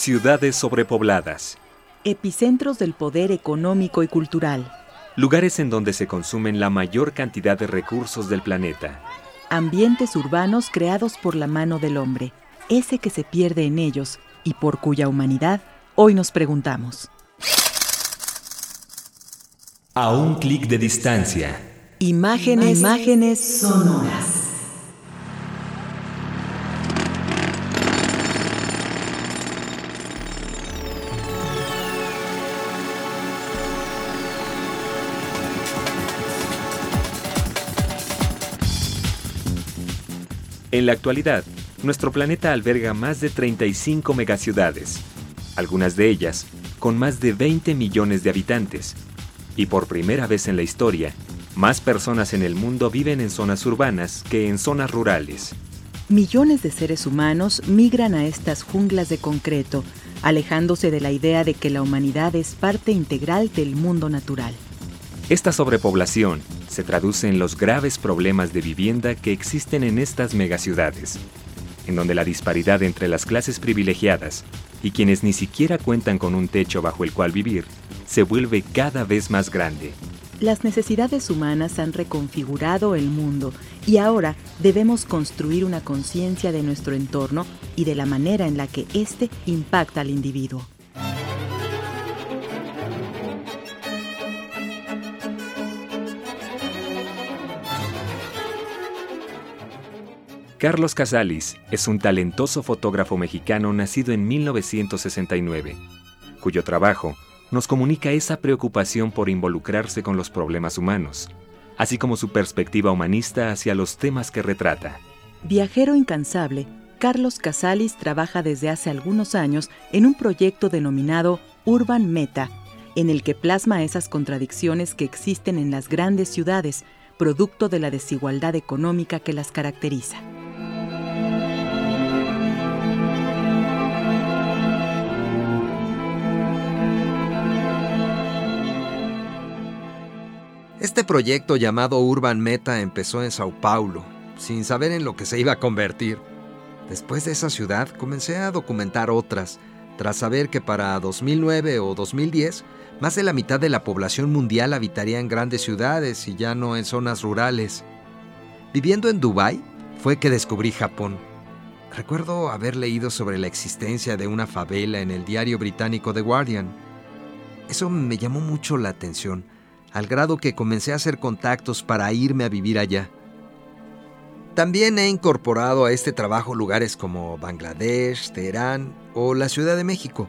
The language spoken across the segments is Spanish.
Ciudades sobrepobladas. Epicentros del poder económico y cultural. Lugares en donde se consumen la mayor cantidad de recursos del planeta. Ambientes urbanos creados por la mano del hombre, ese que se pierde en ellos y por cuya humanidad hoy nos preguntamos. A un clic de distancia. Imágenes, imágenes sonoras. En la actualidad, nuestro planeta alberga más de 35 megaciudades, algunas de ellas con más de 20 millones de habitantes. Y por primera vez en la historia, más personas en el mundo viven en zonas urbanas que en zonas rurales. Millones de seres humanos migran a estas junglas de concreto, alejándose de la idea de que la humanidad es parte integral del mundo natural. Esta sobrepoblación se traduce en los graves problemas de vivienda que existen en estas megaciudades, en donde la disparidad entre las clases privilegiadas y quienes ni siquiera cuentan con un techo bajo el cual vivir se vuelve cada vez más grande. Las necesidades humanas han reconfigurado el mundo y ahora debemos construir una conciencia de nuestro entorno y de la manera en la que éste impacta al individuo. Carlos Casalis es un talentoso fotógrafo mexicano nacido en 1969, cuyo trabajo nos comunica esa preocupación por involucrarse con los problemas humanos, así como su perspectiva humanista hacia los temas que retrata. Viajero incansable, Carlos Casalis trabaja desde hace algunos años en un proyecto denominado Urban Meta, en el que plasma esas contradicciones que existen en las grandes ciudades, producto de la desigualdad económica que las caracteriza. Este proyecto llamado Urban Meta empezó en Sao Paulo, sin saber en lo que se iba a convertir. Después de esa ciudad comencé a documentar otras, tras saber que para 2009 o 2010 más de la mitad de la población mundial habitaría en grandes ciudades y ya no en zonas rurales. Viviendo en Dubái fue que descubrí Japón. Recuerdo haber leído sobre la existencia de una favela en el diario británico The Guardian. Eso me llamó mucho la atención al grado que comencé a hacer contactos para irme a vivir allá. También he incorporado a este trabajo lugares como Bangladesh, Teherán o la Ciudad de México,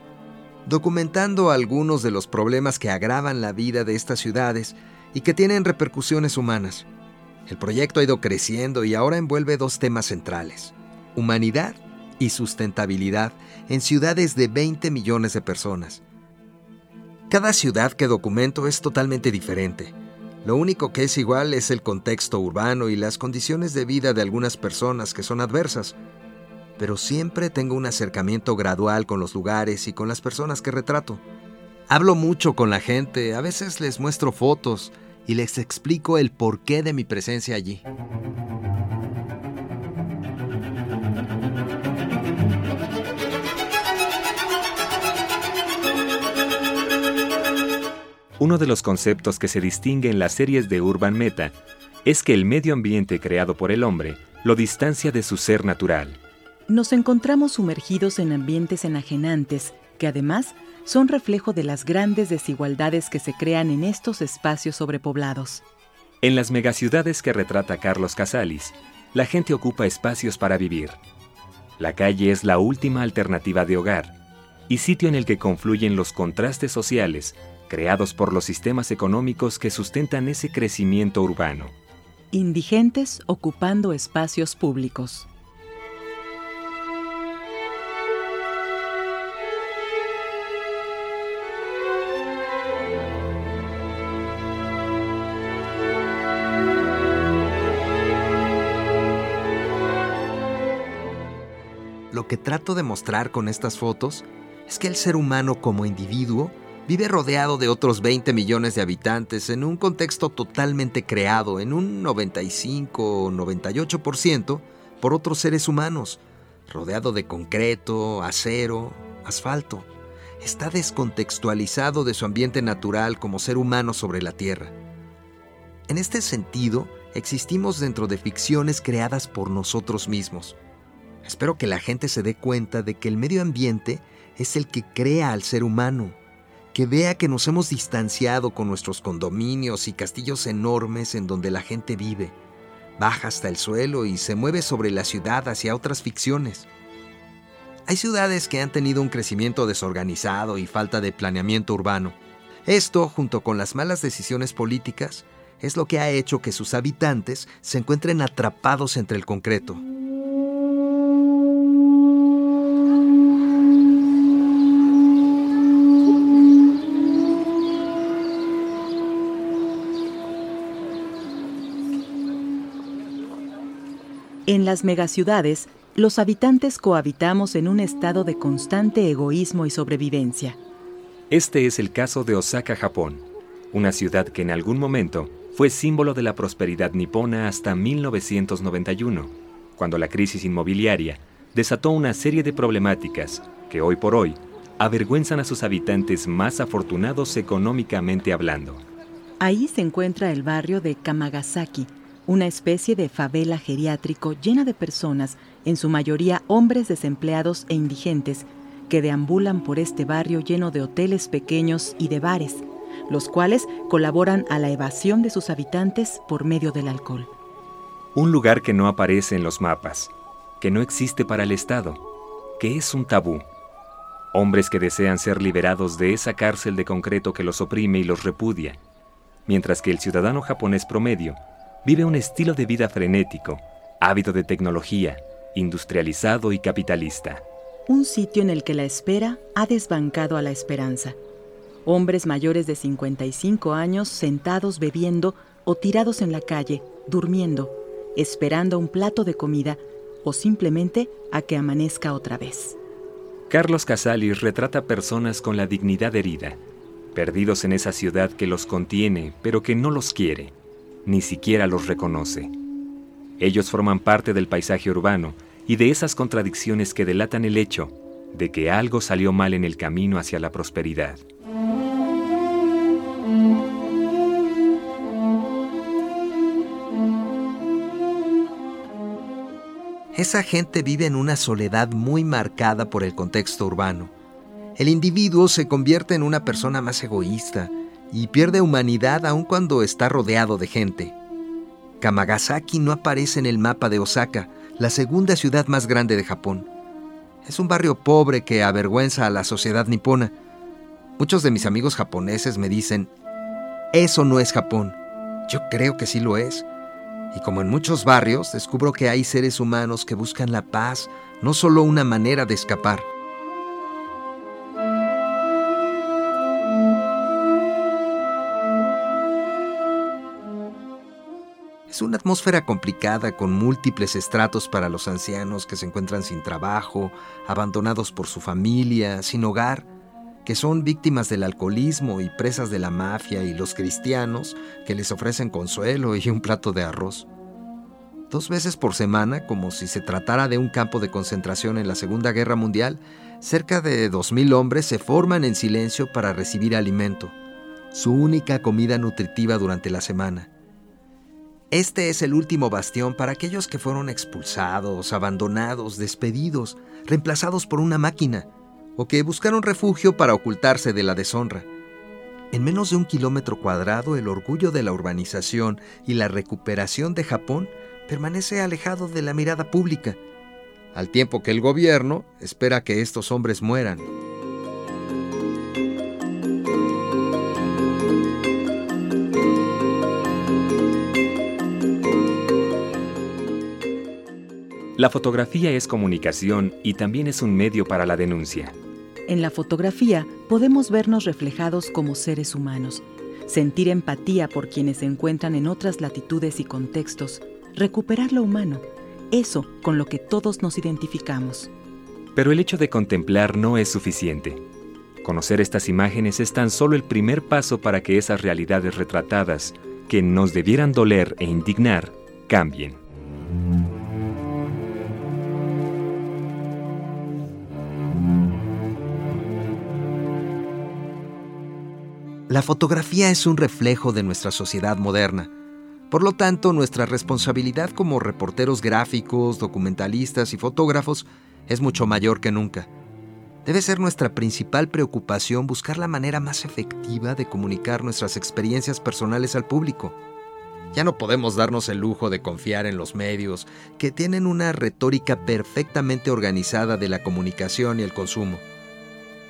documentando algunos de los problemas que agravan la vida de estas ciudades y que tienen repercusiones humanas. El proyecto ha ido creciendo y ahora envuelve dos temas centrales, humanidad y sustentabilidad en ciudades de 20 millones de personas. Cada ciudad que documento es totalmente diferente. Lo único que es igual es el contexto urbano y las condiciones de vida de algunas personas que son adversas. Pero siempre tengo un acercamiento gradual con los lugares y con las personas que retrato. Hablo mucho con la gente, a veces les muestro fotos y les explico el porqué de mi presencia allí. Uno de los conceptos que se distingue en las series de Urban Meta es que el medio ambiente creado por el hombre lo distancia de su ser natural. Nos encontramos sumergidos en ambientes enajenantes que además son reflejo de las grandes desigualdades que se crean en estos espacios sobrepoblados. En las megaciudades que retrata Carlos Casalis, la gente ocupa espacios para vivir. La calle es la última alternativa de hogar y sitio en el que confluyen los contrastes sociales creados por los sistemas económicos que sustentan ese crecimiento urbano. Indigentes ocupando espacios públicos. Lo que trato de mostrar con estas fotos es que el ser humano como individuo vive rodeado de otros 20 millones de habitantes en un contexto totalmente creado en un 95 o 98% por otros seres humanos, rodeado de concreto, acero, asfalto. Está descontextualizado de su ambiente natural como ser humano sobre la Tierra. En este sentido, existimos dentro de ficciones creadas por nosotros mismos. Espero que la gente se dé cuenta de que el medio ambiente es el que crea al ser humano, que vea que nos hemos distanciado con nuestros condominios y castillos enormes en donde la gente vive, baja hasta el suelo y se mueve sobre la ciudad hacia otras ficciones. Hay ciudades que han tenido un crecimiento desorganizado y falta de planeamiento urbano. Esto, junto con las malas decisiones políticas, es lo que ha hecho que sus habitantes se encuentren atrapados entre el concreto. En las megaciudades, los habitantes cohabitamos en un estado de constante egoísmo y sobrevivencia. Este es el caso de Osaka, Japón, una ciudad que en algún momento fue símbolo de la prosperidad nipona hasta 1991, cuando la crisis inmobiliaria desató una serie de problemáticas que hoy por hoy avergüenzan a sus habitantes más afortunados económicamente hablando. Ahí se encuentra el barrio de Kamagasaki, una especie de favela geriátrico llena de personas, en su mayoría hombres desempleados e indigentes, que deambulan por este barrio lleno de hoteles pequeños y de bares, los cuales colaboran a la evasión de sus habitantes por medio del alcohol. Un lugar que no aparece en los mapas, que no existe para el Estado, que es un tabú. Hombres que desean ser liberados de esa cárcel de concreto que los oprime y los repudia, mientras que el ciudadano japonés promedio vive un estilo de vida frenético, ávido de tecnología, industrializado y capitalista. Un sitio en el que la espera ha desbancado a la esperanza. Hombres mayores de 55 años sentados bebiendo o tirados en la calle, durmiendo, esperando un plato de comida o simplemente a que amanezca otra vez. Carlos Casalis retrata personas con la dignidad herida, perdidos en esa ciudad que los contiene pero que no los quiere ni siquiera los reconoce. Ellos forman parte del paisaje urbano y de esas contradicciones que delatan el hecho de que algo salió mal en el camino hacia la prosperidad. Esa gente vive en una soledad muy marcada por el contexto urbano. El individuo se convierte en una persona más egoísta, y pierde humanidad aun cuando está rodeado de gente. Kamagasaki no aparece en el mapa de Osaka, la segunda ciudad más grande de Japón. Es un barrio pobre que avergüenza a la sociedad nipona. Muchos de mis amigos japoneses me dicen, eso no es Japón. Yo creo que sí lo es. Y como en muchos barrios, descubro que hay seres humanos que buscan la paz, no solo una manera de escapar. Es una atmósfera complicada con múltiples estratos para los ancianos que se encuentran sin trabajo, abandonados por su familia, sin hogar, que son víctimas del alcoholismo y presas de la mafia y los cristianos que les ofrecen consuelo y un plato de arroz. Dos veces por semana, como si se tratara de un campo de concentración en la Segunda Guerra Mundial, cerca de 2.000 hombres se forman en silencio para recibir alimento, su única comida nutritiva durante la semana. Este es el último bastión para aquellos que fueron expulsados, abandonados, despedidos, reemplazados por una máquina, o que buscaron refugio para ocultarse de la deshonra. En menos de un kilómetro cuadrado, el orgullo de la urbanización y la recuperación de Japón permanece alejado de la mirada pública, al tiempo que el gobierno espera que estos hombres mueran. La fotografía es comunicación y también es un medio para la denuncia. En la fotografía podemos vernos reflejados como seres humanos, sentir empatía por quienes se encuentran en otras latitudes y contextos, recuperar lo humano, eso con lo que todos nos identificamos. Pero el hecho de contemplar no es suficiente. Conocer estas imágenes es tan solo el primer paso para que esas realidades retratadas, que nos debieran doler e indignar, cambien. La fotografía es un reflejo de nuestra sociedad moderna. Por lo tanto, nuestra responsabilidad como reporteros gráficos, documentalistas y fotógrafos es mucho mayor que nunca. Debe ser nuestra principal preocupación buscar la manera más efectiva de comunicar nuestras experiencias personales al público. Ya no podemos darnos el lujo de confiar en los medios, que tienen una retórica perfectamente organizada de la comunicación y el consumo.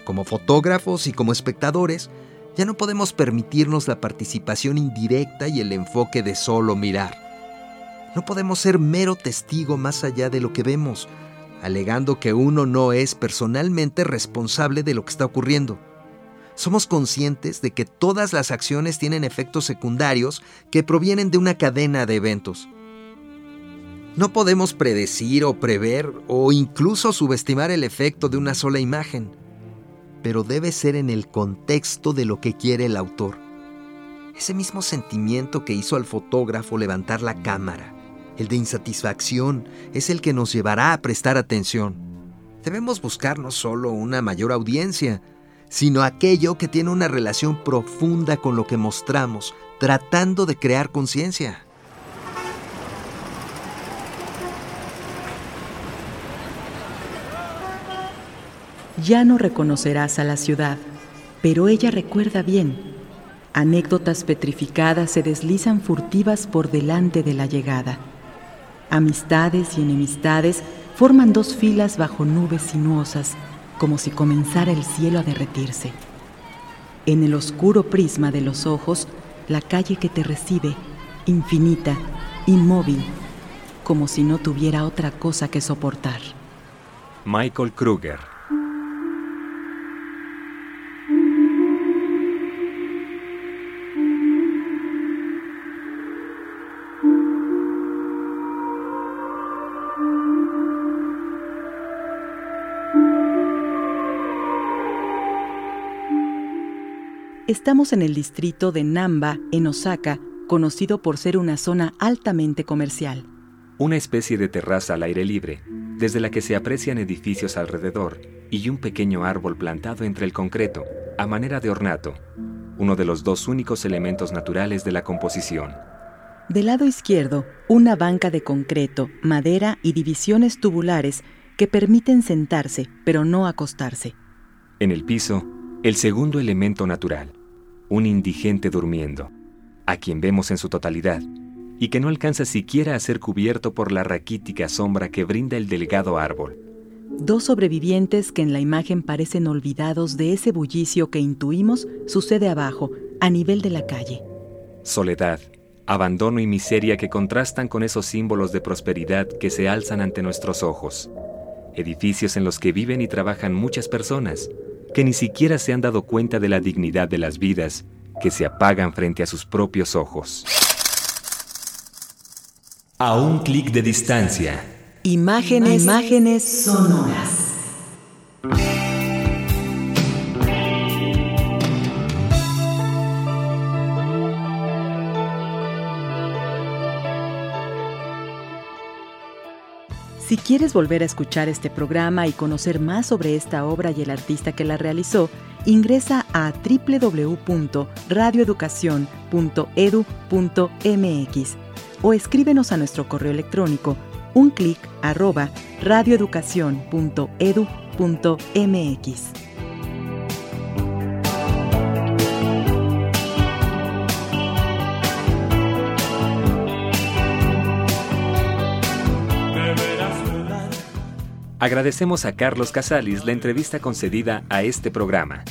Como fotógrafos y como espectadores, ya no podemos permitirnos la participación indirecta y el enfoque de solo mirar. No podemos ser mero testigo más allá de lo que vemos, alegando que uno no es personalmente responsable de lo que está ocurriendo. Somos conscientes de que todas las acciones tienen efectos secundarios que provienen de una cadena de eventos. No podemos predecir o prever o incluso subestimar el efecto de una sola imagen pero debe ser en el contexto de lo que quiere el autor. Ese mismo sentimiento que hizo al fotógrafo levantar la cámara, el de insatisfacción, es el que nos llevará a prestar atención. Debemos buscar no solo una mayor audiencia, sino aquello que tiene una relación profunda con lo que mostramos, tratando de crear conciencia. Ya no reconocerás a la ciudad, pero ella recuerda bien. Anécdotas petrificadas se deslizan furtivas por delante de la llegada. Amistades y enemistades forman dos filas bajo nubes sinuosas, como si comenzara el cielo a derretirse. En el oscuro prisma de los ojos, la calle que te recibe, infinita, inmóvil, como si no tuviera otra cosa que soportar. Michael Kruger Estamos en el distrito de Namba, en Osaka, conocido por ser una zona altamente comercial. Una especie de terraza al aire libre, desde la que se aprecian edificios alrededor y un pequeño árbol plantado entre el concreto, a manera de ornato, uno de los dos únicos elementos naturales de la composición. Del lado izquierdo, una banca de concreto, madera y divisiones tubulares que permiten sentarse, pero no acostarse. En el piso, el segundo elemento natural, un indigente durmiendo, a quien vemos en su totalidad, y que no alcanza siquiera a ser cubierto por la raquítica sombra que brinda el delgado árbol. Dos sobrevivientes que en la imagen parecen olvidados de ese bullicio que intuimos sucede abajo, a nivel de la calle. Soledad, abandono y miseria que contrastan con esos símbolos de prosperidad que se alzan ante nuestros ojos. Edificios en los que viven y trabajan muchas personas, que ni siquiera se han dado cuenta de la dignidad de las vidas que se apagan frente a sus propios ojos. A un clic de distancia. Imágenes, imágenes sonoras. Si quieres volver a escuchar este programa y conocer más sobre esta obra y el artista que la realizó, ingresa a www.radioeducacion.edu.mx o escríbenos a nuestro correo electrónico un clic arroba radioeducacion.edu.mx. Agradecemos a Carlos Casalis la entrevista concedida a este programa.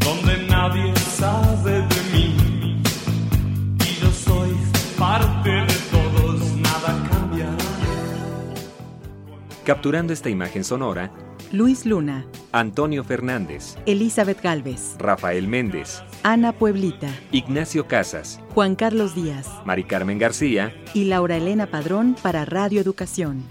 Donde nadie sabe de mí y yo soy parte de todos, nada cambia. Capturando esta imagen sonora, Luis Luna, Antonio Fernández, Elizabeth Galvez, Rafael Méndez, Ana Pueblita, Ignacio Casas, Juan Carlos Díaz, Mari Carmen García y Laura Elena Padrón para Radio Educación.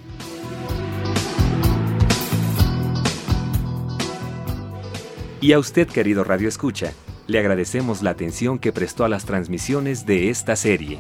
Y a usted, querido Radio Escucha, le agradecemos la atención que prestó a las transmisiones de esta serie.